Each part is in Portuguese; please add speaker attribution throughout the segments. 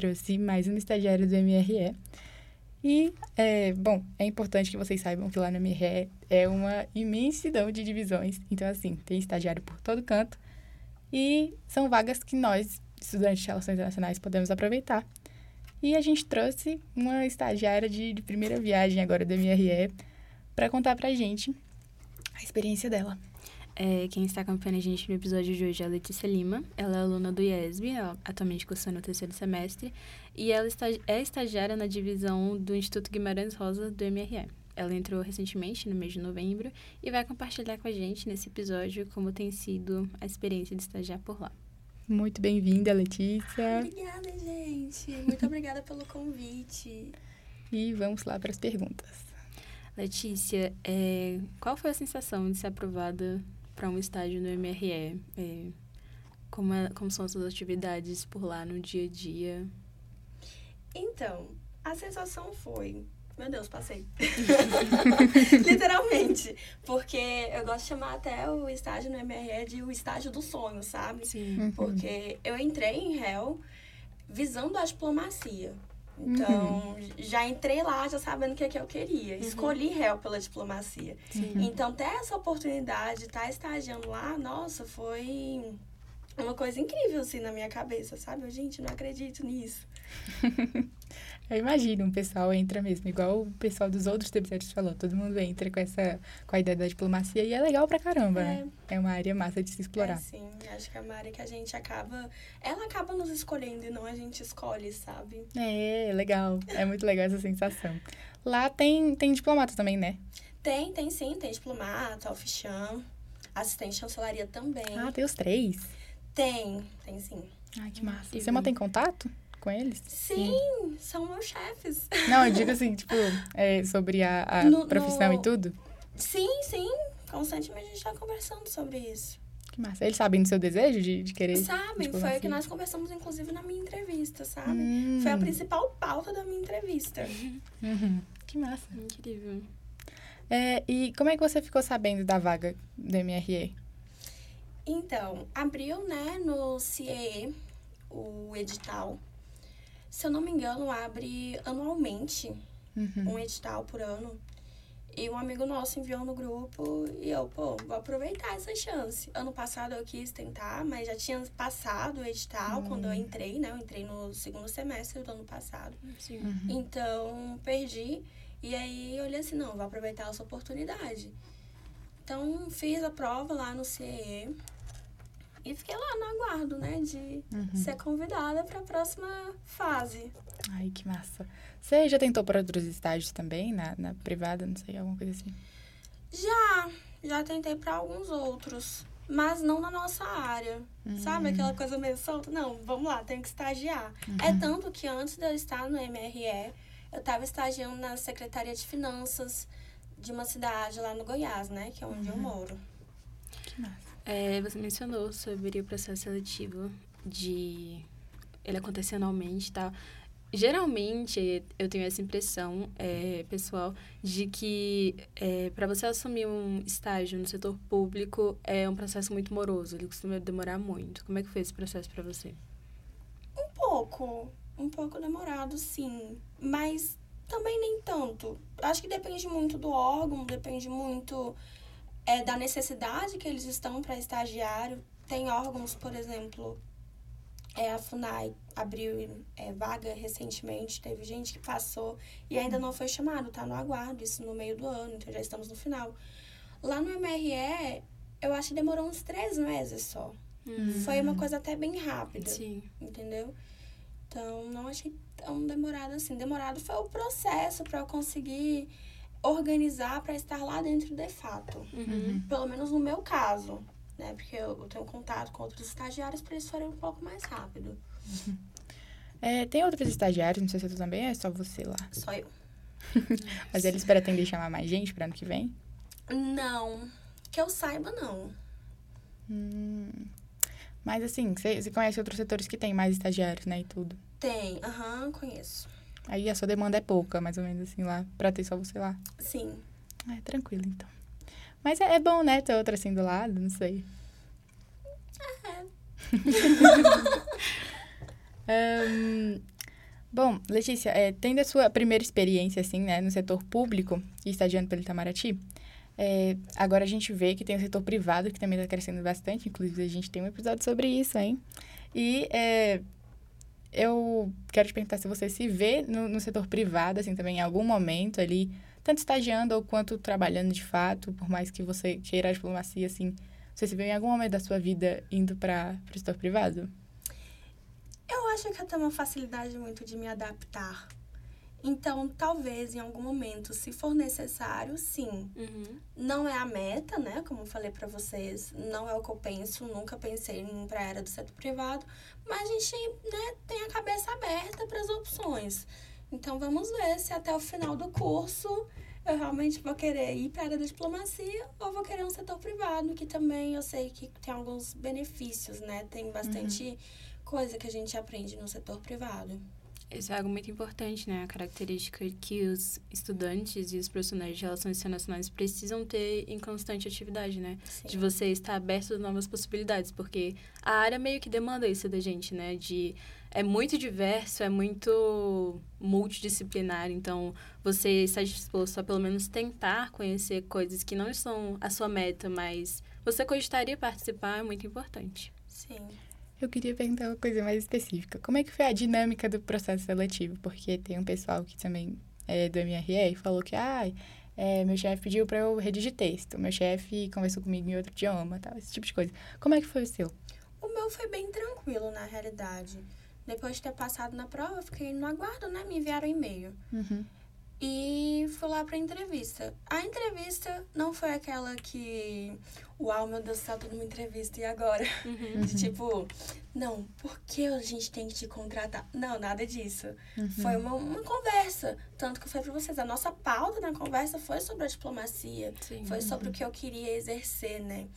Speaker 1: trouxe mais uma estagiária do MRE. E, é, bom, é importante que vocês saibam que lá no MRE é uma imensidão de divisões. Então, assim, tem estagiário por todo canto. E são vagas que nós, estudantes de Relações Internacionais, podemos aproveitar. E a gente trouxe uma estagiária de, de primeira viagem agora do MRE para contar pra gente a experiência dela.
Speaker 2: É, quem está acompanhando a gente no episódio de hoje é a Letícia Lima. Ela é aluna do IESB, atualmente cursando o terceiro semestre, e ela está, é estagiária na divisão do Instituto Guimarães Rosa do MRE. Ela entrou recentemente, no mês de novembro, e vai compartilhar com a gente nesse episódio como tem sido a experiência de estagiar por lá.
Speaker 1: Muito bem-vinda, Letícia.
Speaker 3: Obrigada, gente. Muito obrigada pelo convite.
Speaker 1: E vamos lá para as perguntas.
Speaker 2: Letícia, é, qual foi a sensação de ser aprovada para um estágio no MRE? É, como, é, como são as suas atividades por lá no dia a dia?
Speaker 3: Então, a sensação foi meu Deus, passei. Literalmente. Porque eu gosto de chamar até o estágio no MRE de o estágio do sonho, sabe?
Speaker 2: Sim.
Speaker 1: Uhum.
Speaker 3: Porque eu entrei em réu visando a diplomacia. Então, uhum. já entrei lá já sabendo o que, é que eu queria. Uhum. Escolhi réu pela diplomacia.
Speaker 2: Sim.
Speaker 3: Então, ter essa oportunidade de estar tá estagiando lá, nossa, foi uma coisa incrível, assim, na minha cabeça, sabe? Eu, gente, não acredito nisso.
Speaker 1: Eu imagino, o pessoal entra mesmo, igual o pessoal dos outros episódios falou, todo mundo entra com essa com a ideia da diplomacia e é legal pra caramba,
Speaker 3: é.
Speaker 1: né? É uma área massa de se explorar. É,
Speaker 3: sim, acho que é uma área que a gente acaba. Ela acaba nos escolhendo e não a gente escolhe, sabe?
Speaker 1: É, legal. É muito legal essa sensação. Lá tem, tem diplomata também, né?
Speaker 3: Tem, tem sim, tem diplomata, oficial, assistente de chancelaria também.
Speaker 1: Ah, tem os três?
Speaker 3: Tem, tem sim.
Speaker 1: Ai, que massa. Você mantém contato? Com eles?
Speaker 3: Sim, Sim. são meus chefes.
Speaker 1: Não, eu digo assim, tipo, é, sobre a, a no, profissão no... e tudo?
Speaker 3: Sim, sim. Constantemente a gente tá conversando sobre isso.
Speaker 1: Que massa. Eles sabem do seu desejo de, de querer?
Speaker 3: Sabem, foi o que nós conversamos, inclusive, na minha entrevista, sabe? Hum. Foi a principal pauta da minha entrevista.
Speaker 1: Uhum. Que massa.
Speaker 2: Incrível.
Speaker 1: É, e como é que você ficou sabendo da vaga do MRE?
Speaker 3: Então, abriu, né, no CIE, o edital se eu não me engano, abre anualmente
Speaker 1: uhum.
Speaker 3: um edital por ano. E um amigo nosso enviou no grupo e eu, pô, vou aproveitar essa chance. Ano passado eu quis tentar, mas já tinha passado o edital uhum. quando eu entrei, né? Eu entrei no segundo semestre do ano passado.
Speaker 1: Uhum.
Speaker 3: Então, perdi. E aí eu olhei assim, não, vou aproveitar essa oportunidade. Então, fiz a prova lá no CE. E fiquei lá no aguardo, né? De
Speaker 1: uhum.
Speaker 3: ser convidada para a próxima fase.
Speaker 1: Ai, que massa. Você já tentou para outros estágios também, na, na privada, não sei, alguma coisa assim?
Speaker 3: Já, já tentei para alguns outros. Mas não na nossa área. Uhum. Sabe aquela coisa meio solta? Não, vamos lá, tenho que estagiar.
Speaker 1: Uhum.
Speaker 3: É tanto que antes de eu estar no MRE, eu estava estagiando na Secretaria de Finanças de uma cidade lá no Goiás, né? Que é onde eu
Speaker 1: Uhum.
Speaker 3: moro.
Speaker 1: Que massa.
Speaker 2: É, você mencionou sobre o processo seletivo de ele acontecer anualmente tal. Geralmente, eu tenho essa impressão, é, pessoal, de que é, para você assumir um estágio no setor público é um processo muito moroso, ele costuma demorar muito. Como é que foi esse processo para você?
Speaker 3: Um pouco, um pouco demorado, sim, mas também nem tanto. Acho que depende muito do órgão, depende muito é, da necessidade que eles estão para estagiário. Tem órgãos, por exemplo, é, a FUNAI abriu é, vaga recentemente, teve gente que passou e ainda não foi chamado, tá no aguardo, isso no meio do ano, então já estamos no final. Lá no MRE, eu acho que demorou uns três meses só.
Speaker 2: Uhum.
Speaker 3: Foi uma coisa até bem rápida.
Speaker 2: Sim.
Speaker 3: Entendeu? Então, não achei tão demorado assim. Demorado foi o processo para eu conseguir organizar para estar lá dentro de fato.
Speaker 2: Uhum.
Speaker 3: Pelo menos no meu caso, né? Porque eu, tenho contato com outros estagiários para isso forem um pouco mais rápido.
Speaker 1: Uhum. É, tem outros estagiários, não sei se tu também é só você lá.
Speaker 3: Só eu.
Speaker 1: Mas eles pretendem chamar mais gente para ano que vem?
Speaker 3: Não. Que eu saiba, não.
Speaker 1: Hum. Mas assim, você conhece outros setores que tem mais estagiários, né? E tudo.
Speaker 3: Tem, aham, uhum, conheço.
Speaker 1: Aí a sua demanda é pouca, mais ou menos assim, lá, pra ter só você lá.
Speaker 3: Sim.
Speaker 1: É, tranquilo, então. Mas é, é bom, né, ter outra assim do lado, não sei.
Speaker 3: É.
Speaker 1: um, Bom, Letícia, é, tendo a sua primeira experiência, assim, né, no setor público e estagiando pelo Itamaraty, é, agora a gente vê que tem o setor privado, que também está crescendo bastante, inclusive a gente tem um episódio sobre isso, hein? E é, eu quero te perguntar se você se vê no, no setor privado, assim, também em algum momento ali, tanto estagiando ou quanto trabalhando de fato, por mais que você queira a diplomacia, assim, você se vê em algum momento da sua vida indo para o setor privado?
Speaker 3: Eu acho que eu tenho uma facilidade muito de me adaptar. Então, talvez em algum momento, se for necessário, sim.
Speaker 2: Uhum.
Speaker 3: Não é a meta, né? Como eu falei para vocês, não é o que eu penso, nunca pensei em ir para a área do setor privado, mas a gente né, tem a cabeça aberta para as opções. Então, vamos ver se até o final do curso eu realmente vou querer ir para a área da diplomacia ou vou querer um setor privado, que também eu sei que tem alguns benefícios, né? Tem bastante uhum. coisa que a gente aprende no setor privado.
Speaker 2: Isso é algo muito importante, né? A característica que os estudantes e os profissionais de relações internacionais precisam ter em constante atividade, né? Sim. De você estar aberto a novas possibilidades, porque a área meio que demanda isso da gente, né? De é muito diverso, é muito multidisciplinar, então você está disposto a pelo menos tentar conhecer coisas que não são a sua meta, mas você gostaria de participar é muito importante.
Speaker 3: Sim.
Speaker 1: Eu queria perguntar uma coisa mais específica. Como é que foi a dinâmica do processo seletivo? Porque tem um pessoal que também é do MRE e falou que, ah, é, meu chefe pediu para eu redigir texto, meu chefe conversou comigo em outro idioma, tal, esse tipo de coisa. Como é que foi o seu?
Speaker 3: O meu foi bem tranquilo, na realidade. Depois de ter passado na prova, eu fiquei no aguardo, né? Me enviaram e-mail.
Speaker 1: Uhum.
Speaker 3: E fui lá pra entrevista. A entrevista não foi aquela que. Uau, meu Deus do céu, tô numa entrevista, e agora?
Speaker 2: Uhum.
Speaker 3: De tipo, não, por que a gente tem que te contratar? Não, nada disso.
Speaker 1: Uhum.
Speaker 3: Foi uma, uma conversa. Tanto que eu falei pra vocês, a nossa pauta na conversa foi sobre a diplomacia.
Speaker 2: Sim.
Speaker 3: Foi sobre o que eu queria exercer, né?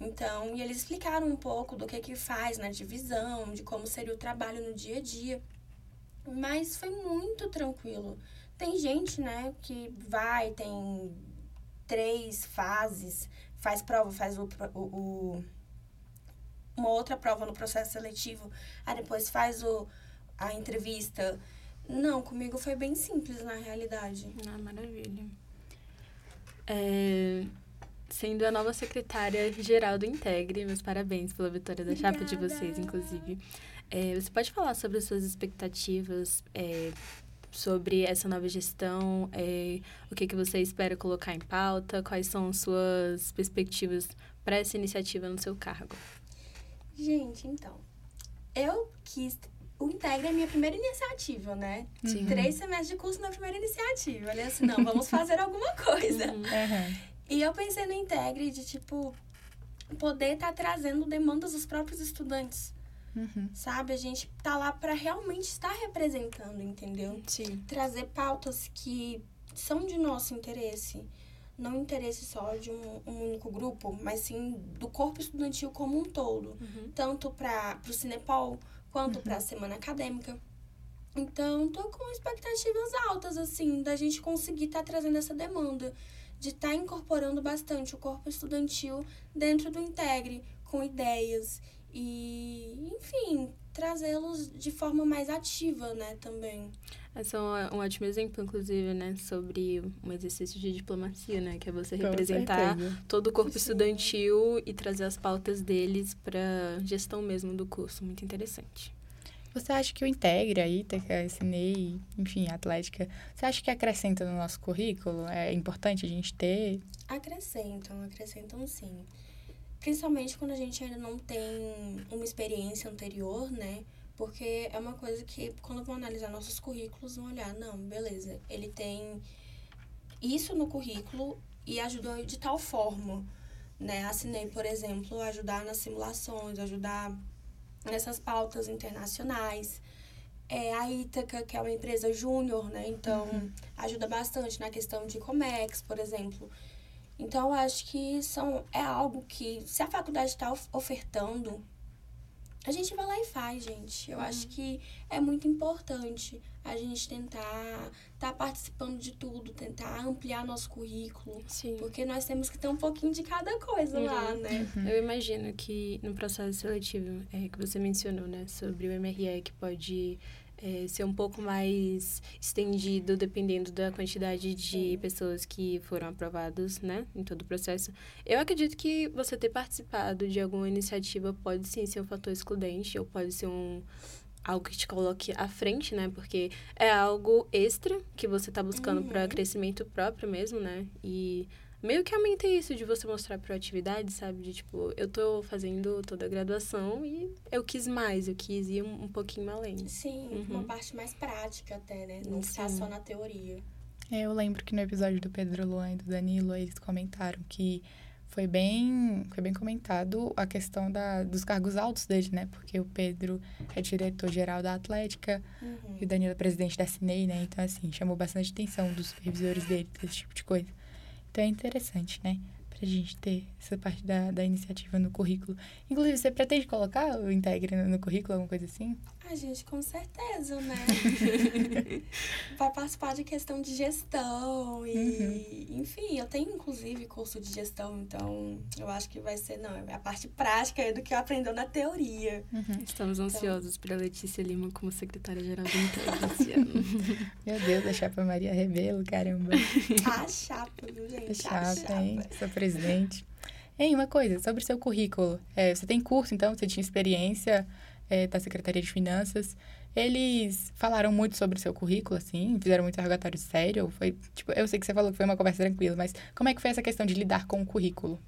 Speaker 3: Então, e eles explicaram um pouco do que que faz na divisão, de como seria o trabalho no dia a dia. Mas foi muito tranquilo. Tem gente, né, que vai, tem três fases, faz prova, faz o, o, o uma outra prova no processo seletivo, aí depois faz o, a entrevista. Não, comigo foi bem simples na realidade.
Speaker 2: Ah, maravilha. É, sendo a nova secretária geral do Integre, meus parabéns pela vitória da
Speaker 3: Obrigada.
Speaker 2: chapa de vocês, inclusive. É, você pode falar sobre as suas expectativas é, sobre essa nova gestão, é, o que, que você espera colocar em pauta, quais são suas perspectivas para essa iniciativa no seu cargo?
Speaker 3: Gente, então, eu quis. O Integra é minha primeira iniciativa, né?
Speaker 1: Sim.
Speaker 3: Três semestres de curso na primeira iniciativa. Olha assim, não, vamos fazer alguma coisa.
Speaker 2: Uhum.
Speaker 1: Uhum.
Speaker 3: E eu pensei no Integre de, tipo, poder estar tá trazendo demandas dos próprios estudantes.
Speaker 1: Uhum.
Speaker 3: Sabe? A gente tá lá para realmente estar representando, entendeu?
Speaker 2: Sim.
Speaker 3: Trazer pautas que são de nosso interesse. Não interesse só de um, um único grupo, mas sim do corpo estudantil como um todo.
Speaker 2: Uhum.
Speaker 3: Tanto para o Cinepol, quanto
Speaker 1: Uhum.
Speaker 3: para a Semana Acadêmica. Então, tô com expectativas altas, assim, da gente conseguir estar trazendo essa demanda. De estar incorporando bastante o corpo estudantil dentro do Integre, com ideias e, enfim, trazê-los de forma mais ativa, né, também.
Speaker 2: Esse é um, um ótimo exemplo, inclusive, né, sobre um exercício de diplomacia, né, que é você
Speaker 1: Com
Speaker 2: representar
Speaker 1: certeza.
Speaker 2: todo o corpo
Speaker 3: Sim.
Speaker 2: estudantil e trazer as pautas deles para gestão mesmo do curso. Muito interessante.
Speaker 1: Você acha que o Integra, a Ítaca, a Cinei, enfim, a Atlética, você acha que acrescenta no nosso currículo? É importante a gente ter?
Speaker 3: Acrescentam, acrescentam sim. Principalmente quando a gente ainda não tem uma experiência anterior, né? Porque é uma coisa que, quando vão analisar nossos currículos, vão olhar, não, beleza, ele tem isso no currículo e ajudou de tal forma, né? Assinei, por exemplo, ajudar nas simulações, ajudar nessas pautas internacionais. É a Ítaca, que é uma empresa júnior, né? Então, ajuda bastante na questão de Comex, por exemplo. Então, eu acho que são, é algo que, se a faculdade está ofertando, a gente vai lá e faz, gente. Eu acho que é muito importante a gente tentar estar participando de tudo, tentar ampliar nosso currículo.
Speaker 2: Sim.
Speaker 3: Porque nós temos que ter um pouquinho de cada coisa lá,
Speaker 2: Uhum.
Speaker 3: né?
Speaker 2: Eu imagino que no processo seletivo é, que você mencionou, né, sobre o MRE que pode é, ser um pouco mais estendido dependendo da quantidade de pessoas que foram aprovadas, né, em todo o processo. Eu acredito que você ter participado de alguma iniciativa pode sim ser um fator excludente ou pode ser um algo que te coloque à frente, né? Porque é algo extra que você está buscando uhum. para crescimento próprio mesmo, né? E meio que aumenta isso de você mostrar proatividade, sabe? De tipo, eu tô fazendo toda a graduação e eu quis mais, eu quis ir um, um pouquinho além.
Speaker 3: Sim, uhum. uma parte mais prática até, né? Não ficar só na teoria.
Speaker 1: É, eu lembro que no episódio do Pedro Luan e do Danilo, eles comentaram que foi bem, foi bem comentado a questão da, dos cargos altos dele, né? Porque o Pedro é diretor-geral da Atlética uhum. e o Danilo é presidente da Cinei, né? Então, assim, chamou bastante atenção dos supervisores dele, desse tipo de coisa. É interessante, né? Pra gente ter essa parte da, da iniciativa no currículo. Inclusive, você pretende colocar o Integre no, no currículo, alguma coisa assim?
Speaker 3: A gente, com certeza, né? Vai participar de questão de gestão e, uhum. enfim, eu tenho inclusive curso de gestão, então eu acho que vai ser, não, é a parte prática do que eu aprendeu na teoria.
Speaker 2: Uhum. Estamos então... ansiosos para Letícia Lima como secretária-geral do Inter esse ano.
Speaker 1: Meu Deus, a chapa Maria Rebelo, caramba.
Speaker 3: A chapa, viu, gente? A
Speaker 1: chapa, a chapa. hein? Sou presidente. Ei, uma coisa, sobre o seu currículo. É, você tem curso, então? Você tinha experiência é, da Secretaria de Finanças. Eles falaram muito sobre o seu currículo, assim, fizeram muito interrogatório sério. Foi, tipo, eu sei que você falou que foi uma conversa tranquila, mas como é que foi essa questão de lidar com o currículo?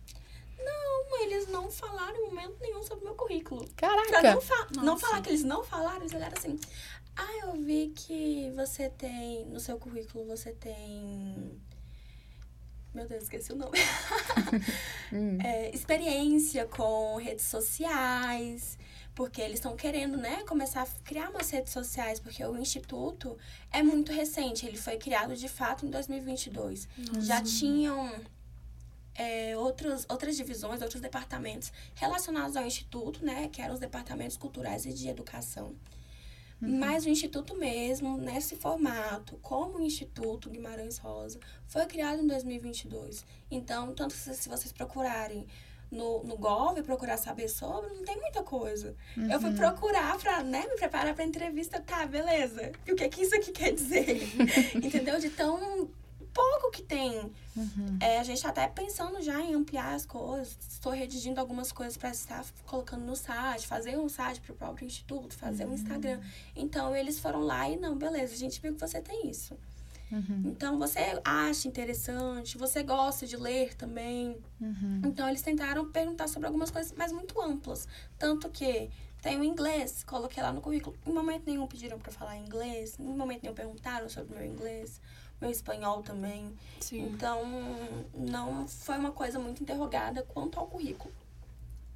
Speaker 3: Não, eles não falaram em momento nenhum sobre o meu currículo.
Speaker 1: Caraca!
Speaker 3: Pra não, fa não falar que eles não falaram, eles olharam assim. Ah, eu vi que você tem. No seu currículo você tem. Meu Deus, esqueci o nome. hum. é, experiência com redes sociais porque eles estão querendo, né, começar a criar umas redes sociais, porque o instituto é muito recente, ele foi criado de fato em 2022. Nossa. Já tinham é, outros, outras divisões, outros departamentos relacionados ao instituto, né, que eram os departamentos culturais e de educação. Uhum. Mas o Instituto mesmo, nesse formato, como o Instituto Guimarães Rosa, foi criado em 2022. Então, tanto que se vocês procurarem no, no Gov procurar saber sobre, não tem muita coisa. Uhum. Eu fui uhum. procurar pra, né, me preparar pra entrevista, tá, beleza. E o que que isso aqui quer dizer? Entendeu? De tão pouco que tem. Uhum. É, a gente tá até pensando já em ampliar as coisas. Estou redigindo algumas coisas para estar colocando no site, fazer um site para o próprio instituto, fazer uhum. um Instagram. Então, eles foram lá e não, beleza, a gente viu que você tem isso. Uhum. Então, você acha interessante, você gosta de ler também. Uhum. Então, eles tentaram perguntar sobre algumas coisas, mas muito amplas. Tanto que tem o inglês, coloquei lá no currículo. Em momento nenhum pediram para falar inglês, em momento nenhum perguntaram sobre meu inglês, meu espanhol também. Sim. Então, não foi uma coisa muito interrogada quanto ao currículo.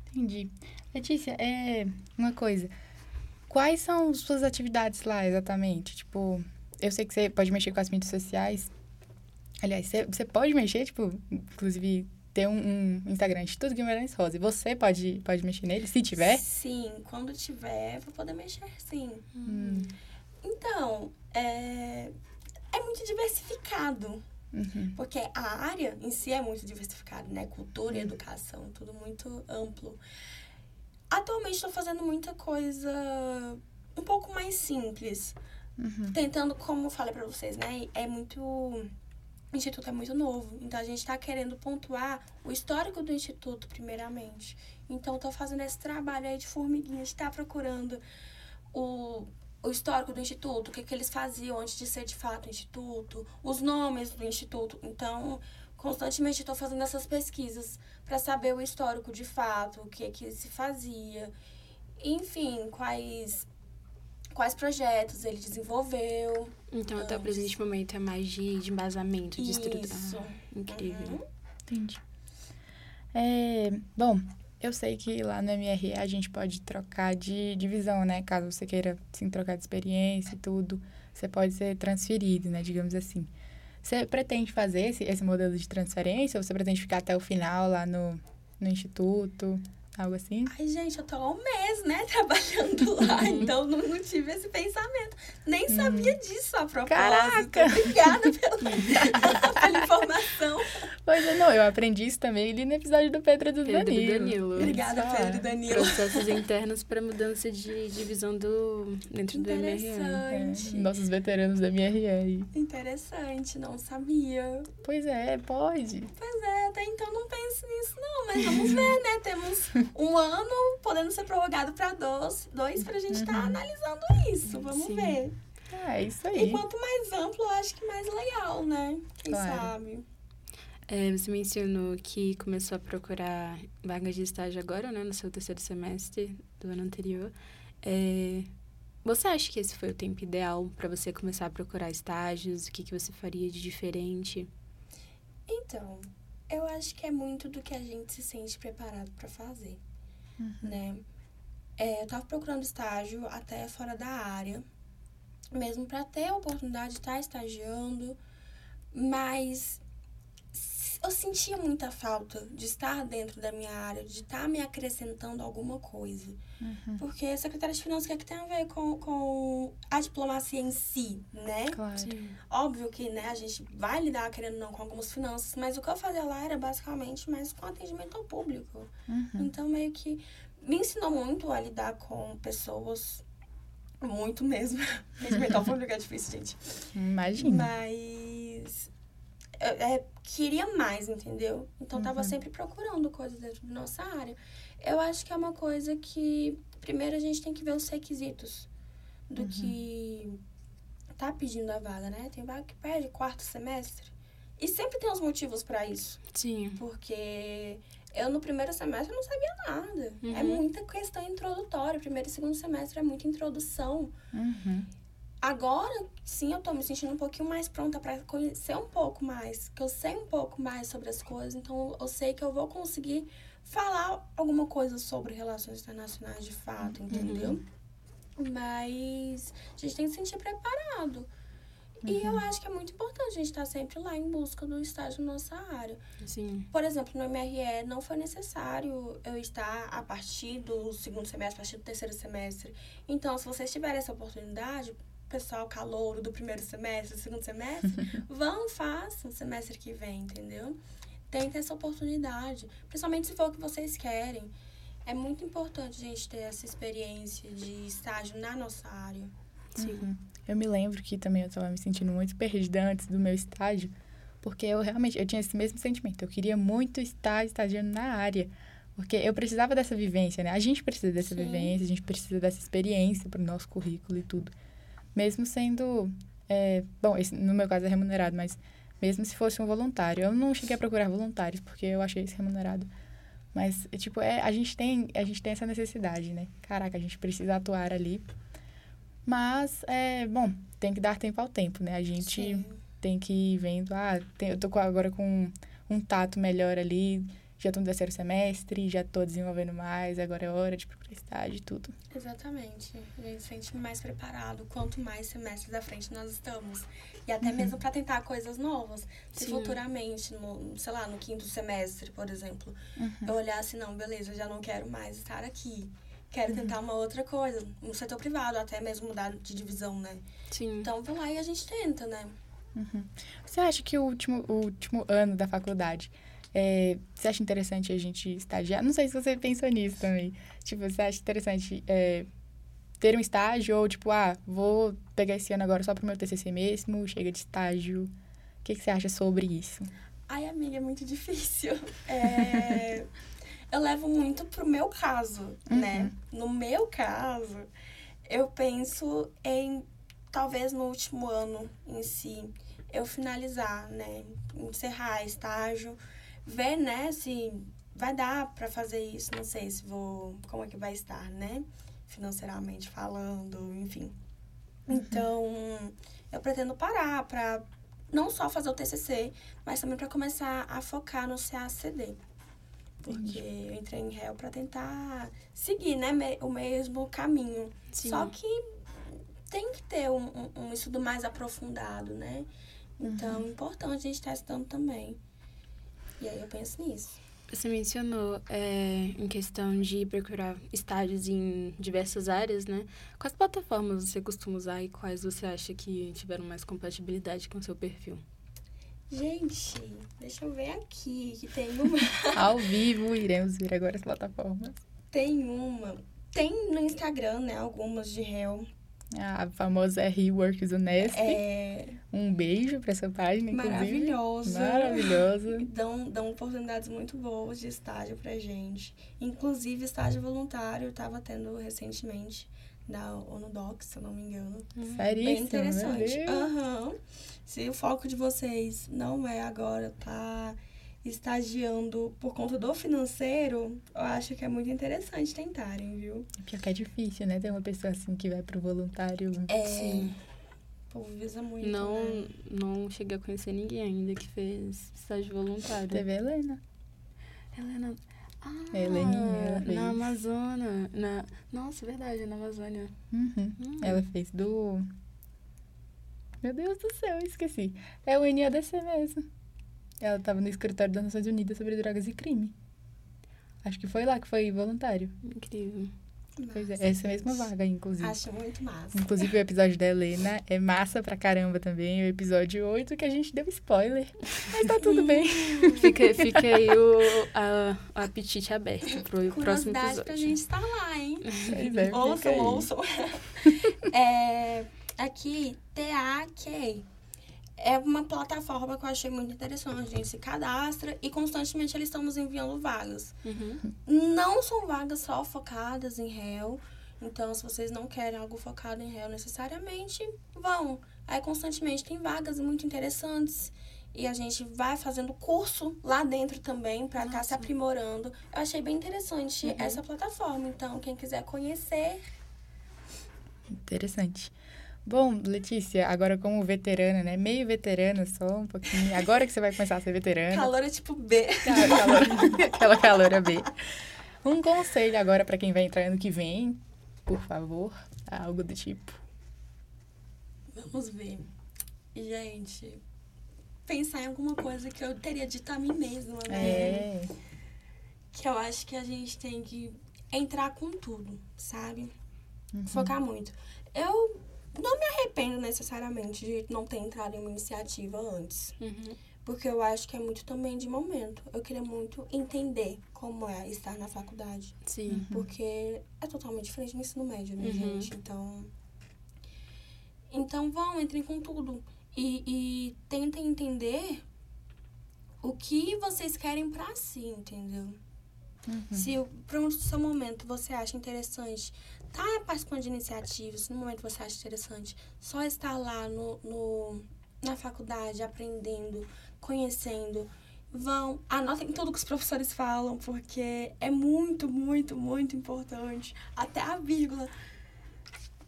Speaker 1: Entendi. Letícia, é uma coisa. Quais são suas atividades lá exatamente? Tipo, eu sei que você pode mexer com as mídias sociais. Aliás, você, você pode mexer, tipo, inclusive ter um, um Instagram Instituto Guimarães Rosa. E você pode, pode mexer nele, se tiver?
Speaker 3: Sim, quando tiver, vou poder mexer, sim. Hum. Então, é, é muito diversificado. Uhum. Porque a área em si é muito diversificada, né? Cultura e uhum. educação, tudo muito amplo. Atualmente estou fazendo muita coisa um pouco mais simples. Uhum. Tentando, como eu falei pra vocês, né? É muito. O Instituto é muito novo. Então a gente está querendo pontuar o histórico do Instituto, primeiramente. Então, estou fazendo esse trabalho aí de formiguinha, de estar tá procurando o, o histórico do Instituto, o que, que eles faziam antes de ser de fato o Instituto, os nomes do Instituto. Então, constantemente estou fazendo essas pesquisas para saber o histórico de fato, o que, que se fazia. Enfim, quais quais projetos ele desenvolveu.
Speaker 2: Então, até o presente momento é mais de, de embasamento, de estrutura. Ah, incrível. Uhum.
Speaker 1: Entendi. É, bom, eu sei que lá no MRE a gente pode trocar de divisão, né? Caso você queira, sim, trocar de experiência e tudo, você pode ser transferido, né? Digamos assim. Você pretende fazer esse, esse modelo de transferência ou você pretende ficar até o final lá no, no instituto? Algo assim?
Speaker 3: Ai, gente, eu tô há um mês, né, trabalhando lá, então não, não tive esse pensamento. Nem sabia disso a propósito.
Speaker 1: Caraca!
Speaker 3: Obrigada pela, pela informação.
Speaker 1: É, não, eu aprendi isso também ali no episódio do Pedro e do
Speaker 2: Pedro e
Speaker 1: Danilo.
Speaker 2: Danilo.
Speaker 3: Obrigada,
Speaker 1: Só.
Speaker 3: Pedro e Danilo.
Speaker 2: Processos internos para mudança de divisão do dentro do MRE.
Speaker 1: É,
Speaker 3: Interessante.
Speaker 1: nossos veteranos da MRR.
Speaker 3: Interessante, não sabia.
Speaker 1: Pois é, pode.
Speaker 3: Pois é, até então não penso nisso, não, mas vamos ver, né? Temos um ano podendo ser prorrogado para dois, dois pra gente estar analisando isso. Vamos
Speaker 2: Sim.
Speaker 3: ver.
Speaker 1: Ah, é isso
Speaker 3: E
Speaker 1: aí.
Speaker 3: quanto mais amplo, eu acho que mais legal, né? Quem
Speaker 1: Claro.
Speaker 3: sabe?
Speaker 2: É, você mencionou que começou a procurar vagas de estágio agora, né, no seu terceiro semestre do ano anterior. É, você acha que esse foi o tempo ideal para você começar a procurar estágios? O que, que você faria de diferente?
Speaker 3: Então, eu acho que é muito do que a gente se sente preparado para fazer, né? É, eu tava procurando estágio até fora da área, mesmo para ter a oportunidade de estar estagiando, mas eu sentia muita falta de estar dentro da minha área, de estar me acrescentando alguma coisa. Porque Secretaria de Finanças, o que, é que tem a ver com, com a diplomacia em si, né?
Speaker 1: Claro.
Speaker 3: Óbvio que, né, a gente vai lidar, querendo ou não, com algumas finanças, mas o que eu fazia lá era basicamente mais com atendimento ao público.
Speaker 1: Uhum.
Speaker 3: Então, meio que me ensinou muito a lidar com pessoas, muito mesmo. atendimento ao público é difícil, gente.
Speaker 1: Imagina.
Speaker 3: Mas. Eu, é, queria mais, entendeu? Então, tava
Speaker 1: Uhum.
Speaker 3: sempre procurando coisas dentro da nossa área. Eu acho que é uma coisa que, primeiro, a gente tem que ver os requisitos do
Speaker 1: Uhum.
Speaker 3: que tá pedindo a vaga, né? Tem vaga que pede quarto semestre. E sempre tem os motivos pra isso.
Speaker 2: Sim.
Speaker 3: Porque eu, no primeiro semestre, não sabia nada. É
Speaker 2: Uhum.
Speaker 3: muita questão introdutória. Primeiro e segundo semestre é muita introdução.
Speaker 1: Uhum.
Speaker 3: Agora, sim, eu tô me sentindo um pouquinho mais pronta pra conhecer um pouco mais, que eu sei um pouco mais sobre as coisas, então eu sei que eu vou conseguir falar alguma coisa sobre relações internacionais de fato, entendeu? Mas a gente tem que se sentir preparado. E eu acho que é muito importante a gente estar sempre lá em busca do estágio na nossa área.
Speaker 2: Sim.
Speaker 3: Por exemplo, no MRE não foi necessário eu estar a partir do segundo semestre, a partir do terceiro semestre. Então, se vocês tiverem essa oportunidade, pessoal calouro do primeiro semestre, do segundo semestre, vão, façam semestre que vem, entendeu? Tentem essa oportunidade, principalmente se for o que vocês querem. É muito importante a gente ter essa experiência de estágio na nossa área.
Speaker 2: Sim.
Speaker 1: Uhum. Eu me lembro que também eu estava me sentindo muito perdida antes do meu estágio, porque eu realmente eu tinha esse mesmo sentimento. Eu queria muito estar estagiando na área, porque eu precisava dessa vivência, né? A gente precisa dessa
Speaker 3: Sim.
Speaker 1: vivência, a gente precisa dessa experiência para o nosso currículo e tudo. Mesmo sendo, é, bom, esse, no meu caso é remunerado, mas mesmo se fosse um voluntário, eu não cheguei a procurar voluntários porque eu achei isso remunerado. Mas é, tipo, é, a gente tem a gente tem essa necessidade, né? Caraca, a gente precisa atuar ali. Mas, é, bom, tem que dar tempo ao tempo, né? A gente
Speaker 3: Sim.
Speaker 1: tem que ir vendo, ah, tem- eu tô agora com um tato melhor ali, já tô no terceiro semestre, já tô desenvolvendo mais, agora é hora de procurar estágio e tudo.
Speaker 3: Exatamente. A gente se sente mais preparado quanto mais semestres à frente nós estamos. E até mesmo para tentar coisas novas. Se
Speaker 2: Sim.
Speaker 3: futuramente, no, sei lá, no quinto semestre, por exemplo, eu olhar assim, não, beleza, eu já não quero mais estar aqui. Quero tentar uma outra coisa, no setor privado, até mesmo mudar de divisão, né?
Speaker 2: Sim.
Speaker 3: Então, vamos lá e a gente tenta, né?
Speaker 1: Você acha que o último, o último ano da faculdade, é, você acha interessante a gente estagiar? Não sei se você pensou nisso também. Tipo, você acha interessante é, ter um estágio ou, tipo, ah, vou pegar esse ano agora só pro meu TCC mesmo, chega de estágio. O que, que você acha sobre isso?
Speaker 3: Ai, amiga, é muito difícil. É, eu levo muito pro meu caso, né? No meu caso, eu penso em talvez no último ano em si eu finalizar, né? Encerrar estágio, ver, né, se vai dar pra fazer isso, não sei se vou, como é que vai estar, né? Financeiramente falando, enfim. Então, eu pretendo parar pra não só fazer o TCC, mas também para começar a focar no CACD. Porque eu entrei em réu para tentar seguir, né, o mesmo caminho.
Speaker 2: Sim.
Speaker 3: Só que tem que ter um, um- um estudo mais aprofundado, né? Então, é importante a gente estar estudando também. E aí eu penso nisso.
Speaker 2: Você mencionou é, em questão de procurar estágios em diversas áreas, né? Quais plataformas você costuma usar e quais você acha que tiveram mais compatibilidade com o seu perfil?
Speaker 3: Gente, deixa eu ver aqui, que tem uma.
Speaker 1: Ao vivo, iremos ver agora as plataformas.
Speaker 3: Tem uma. Tem no Instagram, né? Algumas de réu.
Speaker 1: A famosa RI Works Unesp.
Speaker 3: É
Speaker 1: Um beijo pra essa página, inclusive.
Speaker 3: maravilhosa.
Speaker 1: Maravilhosa.
Speaker 3: Dão, dão oportunidades muito boas de estágio pra gente. Inclusive, estágio voluntário estava tendo recentemente da ONUDOC, se eu não me engano.
Speaker 1: Seríssimo,
Speaker 3: Bem interessante. Aham. Se o foco de vocês não é agora tá estagiando por conta do financeiro, eu acho que é muito interessante tentarem, viu?
Speaker 1: Pior que é difícil, né? Ter uma pessoa assim que vai pro voluntário.
Speaker 3: É,
Speaker 2: Sim.
Speaker 3: o povo visa muito.
Speaker 2: Não,
Speaker 3: né?
Speaker 2: não cheguei a conhecer ninguém ainda que fez estágio voluntário.
Speaker 1: Teve a Helena.
Speaker 2: Helena. Ah,
Speaker 1: Heleninha, ela fez.
Speaker 2: na Amazônia. Na... Nossa, verdade, na Amazônia.
Speaker 1: Uhum.
Speaker 2: Hum.
Speaker 1: Ela fez do. Meu Deus do céu, esqueci. É o NADC mesmo. Ela tava no escritório das Nações Unidas sobre drogas e crime. Acho que foi lá que foi voluntário.
Speaker 2: Incrível.
Speaker 1: Pois é,
Speaker 3: Massa,
Speaker 1: essa mesma vaga, inclusive.
Speaker 3: Acho muito massa.
Speaker 1: Inclusive, o episódio da Helena é massa pra caramba também. O episódio 8, que a gente deu spoiler. Mas tá tudo bem.
Speaker 2: Fica, fica aí o, a, o apetite aberto pro próximo episódio.
Speaker 3: pra gente estar lá, hein?
Speaker 1: Pois é,
Speaker 3: ouçam, ouçam. é, aqui, TAK. É uma plataforma que eu achei muito interessante. A gente se cadastra e constantemente eles estão nos enviando vagas.
Speaker 2: Uhum.
Speaker 3: Não são vagas só focadas em réu. Então, se vocês não querem algo focado em réu necessariamente, vão. Aí, constantemente, tem vagas muito interessantes. E a gente vai fazendo curso lá dentro também para estar se
Speaker 2: Nossa.
Speaker 3: aprimorando. Eu achei bem interessante
Speaker 2: Uhum.
Speaker 3: essa plataforma. Então, quem quiser conhecer,
Speaker 1: Interessante. Bom, Letícia, agora como veterana, né? Meio veterana só, um pouquinho. Agora que você vai começar a ser veterana.
Speaker 3: calor é tipo B.
Speaker 1: Aquela calor- Aquela caloura B. Um conselho agora pra quem vai entrar ano que vem, por favor. Algo do tipo.
Speaker 3: Vamos ver. Gente, pensar em alguma coisa que eu teria dito a mim mesma, né?
Speaker 1: É.
Speaker 3: Que eu acho que a gente tem que entrar com tudo, sabe?
Speaker 1: Uhum.
Speaker 3: Focar muito. Eu não me arrependo necessariamente de não ter entrado em uma iniciativa antes.
Speaker 2: Uhum.
Speaker 3: Porque eu acho que é muito também de momento. Eu queria muito entender como é estar na faculdade.
Speaker 2: Sim.
Speaker 3: Porque é totalmente diferente do ensino médio, né,
Speaker 2: Uhum.
Speaker 3: gente? Então. Então vão, entrem com tudo. E, e tentem entender o que vocês querem pra si, entendeu?
Speaker 1: Uhum.
Speaker 3: Se para um seu momento você acha interessante tá participando de iniciativas, se no momento você acha interessante só estar lá no, no, na faculdade aprendendo, conhecendo, vão, anotem tudo que os professores falam, porque é muito, muito, muito importante. Até a vírgula.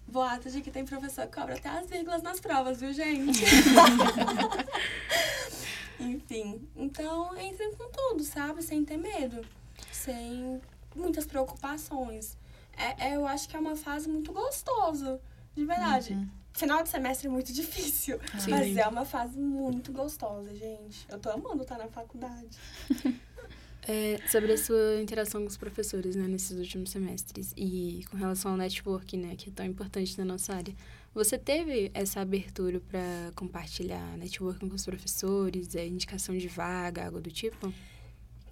Speaker 3: Boato de que tem professor que cobra até as vírgulas nas provas, viu, gente? Enfim, então entrem com tudo, sabe? Sem ter medo sem muitas preocupações. É, é, eu acho que é uma fase muito gostosa, de verdade.
Speaker 1: Uhum.
Speaker 3: Final de semestre é muito difícil,
Speaker 2: Sim.
Speaker 3: mas é uma fase muito gostosa, gente. Eu tô amando estar na faculdade.
Speaker 2: É, sobre a sua interação com os professores, né, nesses últimos semestres e com relação ao network, né, que é tão importante na nossa área. Você teve essa abertura para compartilhar networking com os professores, é, indicação de vaga, algo do tipo?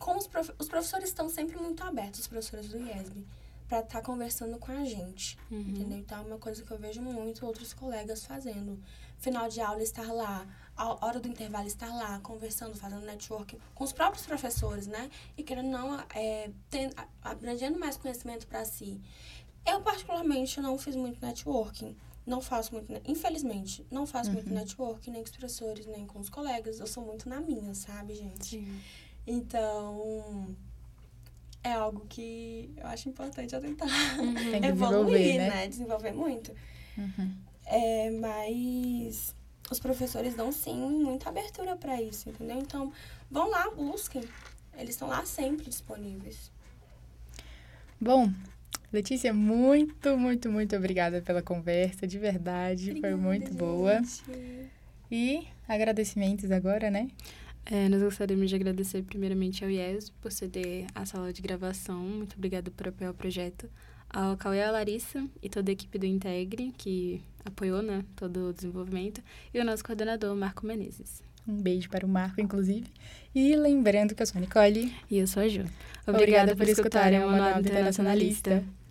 Speaker 3: Com os, prof... os professores estão sempre muito abertos, os professores do IESB, para estar conversando com a gente.
Speaker 2: Uhum.
Speaker 3: Entendeu? Então, é uma coisa que eu vejo muito outros colegas fazendo. Final de aula, estar lá. A hora do intervalo, estar lá, conversando, fazendo networking com os próprios professores, né? E querendo não, é, ten, abrangendo mais conhecimento para si. Eu, particularmente, não fiz muito networking. Não faço muito, infelizmente, não faço muito networking, nem com os professores, nem com os colegas. Eu sou muito na minha, sabe, gente?
Speaker 2: Sim.
Speaker 3: Então, é algo que eu acho importante eu tentar
Speaker 1: Tem que
Speaker 3: evoluir,
Speaker 1: desenvolver,
Speaker 3: né?
Speaker 1: né?
Speaker 3: Desenvolver muito.
Speaker 1: Uhum.
Speaker 3: É, mas os professores dão sim muita abertura para isso, entendeu? Então, vão lá, busquem. Eles estão lá sempre disponíveis.
Speaker 1: Bom, Letícia, muito, muito, muito obrigada pela conversa, de verdade. foi
Speaker 3: Obrigada,
Speaker 1: muito boa.
Speaker 3: gente.
Speaker 1: E agradecimentos agora, né?
Speaker 2: É, nós gostaríamos de agradecer primeiramente ao IES por ceder a sala de gravação. Muito obrigada por apoiar o projeto. Ao Cauê à Larissa e toda a equipe do Integre, que apoiou né, todo o desenvolvimento. E o nosso coordenador, Marco Menezes.
Speaker 1: Um beijo para o Marco, inclusive. E lembrando que eu sou a Nicole.
Speaker 2: E eu sou a Ju.
Speaker 1: Obrigada, Obrigada por escutarem o Manual Internacionalista. internacionalista.